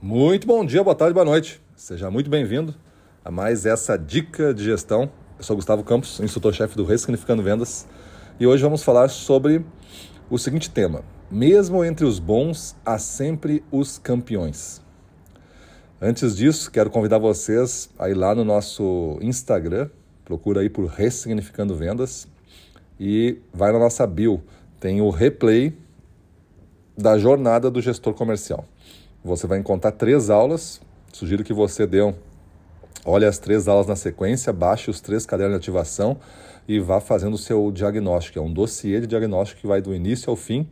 Muito bom dia, boa tarde, boa noite. Seja muito bem-vindo a mais essa dica de gestão. Eu sou Gustavo Campos, instrutor-chefe do Ressignificando Vendas, e hoje vamos falar sobre o seguinte tema: mesmo entre os bons, há sempre os campeões. Antes disso, quero convidar vocês a ir lá no nosso Instagram, procura aí por Ressignificando Vendas e vai na nossa bio, tem o replay da jornada do gestor comercial. Você vai encontrar três aulas. Sugiro que você dê um, olhe as três aulas na sequência, baixe os três cadernos de ativação e vá fazendo o seu diagnóstico. É um dossiê de diagnóstico que vai do início ao fim.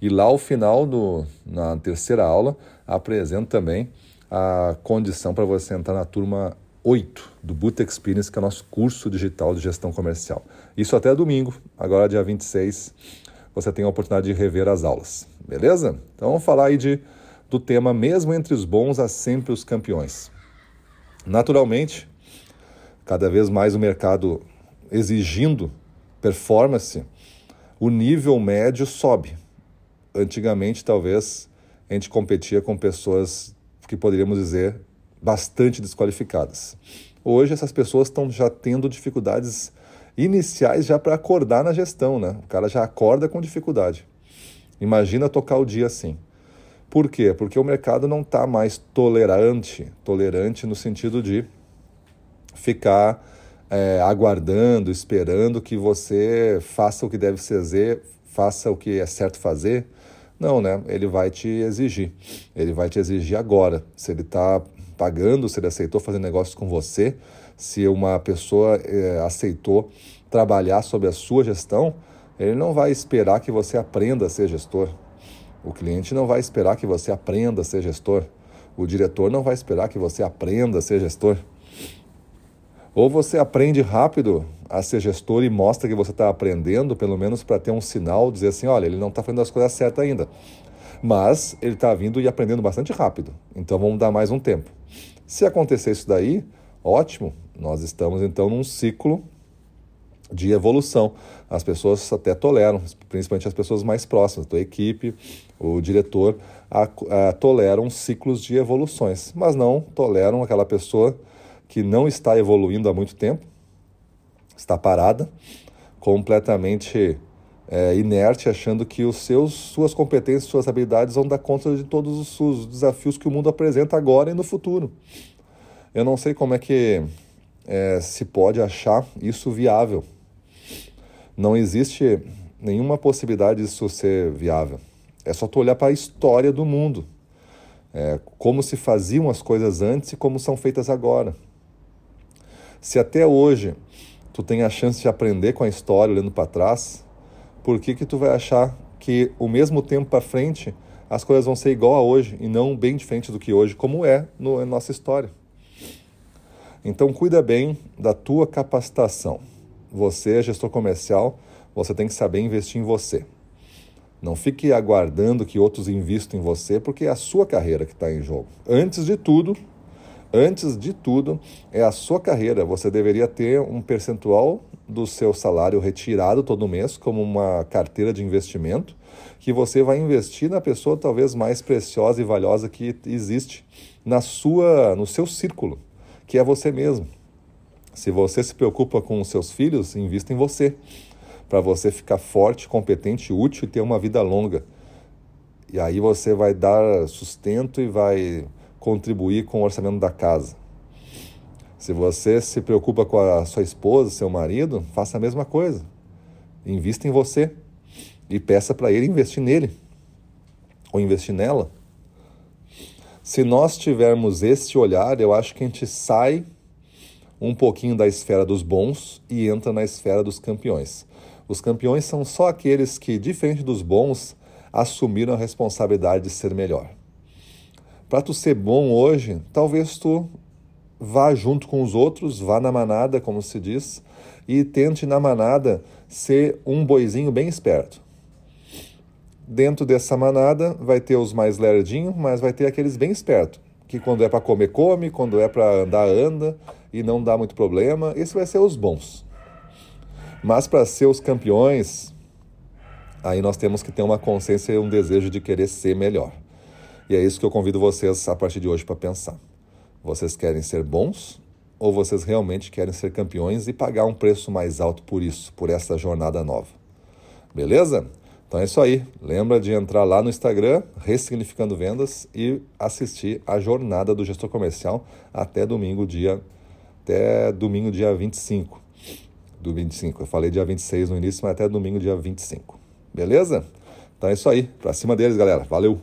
E lá ao final, do, na terceira aula, apresento também a condição para você entrar na turma 8 do Boot Experience, que é o nosso curso digital de gestão comercial. Isso até domingo, agora dia 26, você tem a oportunidade de rever as aulas. Beleza? Então vamos falar aí de do tema Mesmo entre os bons há sempre os campeões. Naturalmente, cada vez mais o mercado exigindo performance, o nível médio sobe. Antigamente, talvez, a gente competia com pessoas que poderíamos dizer bastante desqualificadas. Hoje, essas pessoas estão já tendo dificuldades iniciais já para acordar na gestão, né? O cara já acorda com dificuldade. Imagina tocar o dia assim. Por quê? Porque o mercado não está mais tolerante, tolerante no sentido de ficar é, aguardando, esperando que você faça o que deve fazer, faça o que é certo fazer. Não, né? Ele vai te exigir. Ele vai te exigir agora. Se ele está pagando, se ele aceitou fazer negócios com você, se uma pessoa é, aceitou trabalhar sob a sua gestão, ele não vai esperar que você aprenda a ser gestor. O cliente não vai esperar que você aprenda a ser gestor. O diretor não vai esperar que você aprenda a ser gestor. Ou você aprende rápido a ser gestor e mostra que você está aprendendo, pelo menos para ter um sinal, dizer assim: olha, ele não está fazendo as coisas certas ainda. Mas ele está vindo e aprendendo bastante rápido. Então vamos dar mais um tempo. Se acontecer isso daí, ótimo, nós estamos então num ciclo de evolução. As pessoas até toleram, principalmente as pessoas mais próximas, a equipe, o diretor, a, a, toleram ciclos de evoluções, mas não toleram aquela pessoa que não está evoluindo há muito tempo, está parada, completamente é, inerte, achando que os seus, suas competências, suas habilidades vão dar conta de todos os desafios que o mundo apresenta agora e no futuro. Eu não sei como é que é, se pode achar isso viável não existe nenhuma possibilidade disso ser viável. É só tu olhar para a história do mundo. É, como se faziam as coisas antes e como são feitas agora. Se até hoje tu tem a chance de aprender com a história olhando para trás, por que que tu vai achar que o mesmo tempo para frente as coisas vão ser igual a hoje e não bem diferente do que hoje, como é no, na nossa história? Então cuida bem da tua capacitação. Você é gestor comercial, você tem que saber investir em você. Não fique aguardando que outros investam em você, porque é a sua carreira que está em jogo. Antes de tudo, antes de tudo, é a sua carreira. Você deveria ter um percentual do seu salário retirado todo mês como uma carteira de investimento, que você vai investir na pessoa talvez mais preciosa e valiosa que existe na sua, no seu círculo, que é você mesmo. Se você se preocupa com os seus filhos, invista em você, para você ficar forte, competente, útil e ter uma vida longa. E aí você vai dar sustento e vai contribuir com o orçamento da casa. Se você se preocupa com a sua esposa, seu marido, faça a mesma coisa. Invista em você e peça para ele investir nele ou investir nela. Se nós tivermos esse olhar, eu acho que a gente sai um pouquinho da esfera dos bons e entra na esfera dos campeões. Os campeões são só aqueles que, diferente dos bons, assumiram a responsabilidade de ser melhor. Para tu ser bom hoje, talvez tu vá junto com os outros, vá na manada, como se diz, e tente na manada ser um boizinho bem esperto. Dentro dessa manada vai ter os mais lerdinhos, mas vai ter aqueles bem espertos, que quando é para comer, come, quando é para andar, anda, e não dá muito problema. Esse vai ser os bons. Mas para ser os campeões, aí nós temos que ter uma consciência e um desejo de querer ser melhor. E é isso que eu convido vocês a partir de hoje para pensar. Vocês querem ser bons ou vocês realmente querem ser campeões e pagar um preço mais alto por isso, por essa jornada nova? Beleza? Então é isso aí. Lembra de entrar lá no Instagram, Ressignificando Vendas, e assistir a jornada do gestor comercial até domingo, dia até domingo, dia 25. Do 25. Eu falei dia 26 no início, mas até domingo, dia 25. Beleza? Então é isso aí. Pra cima deles, galera. Valeu!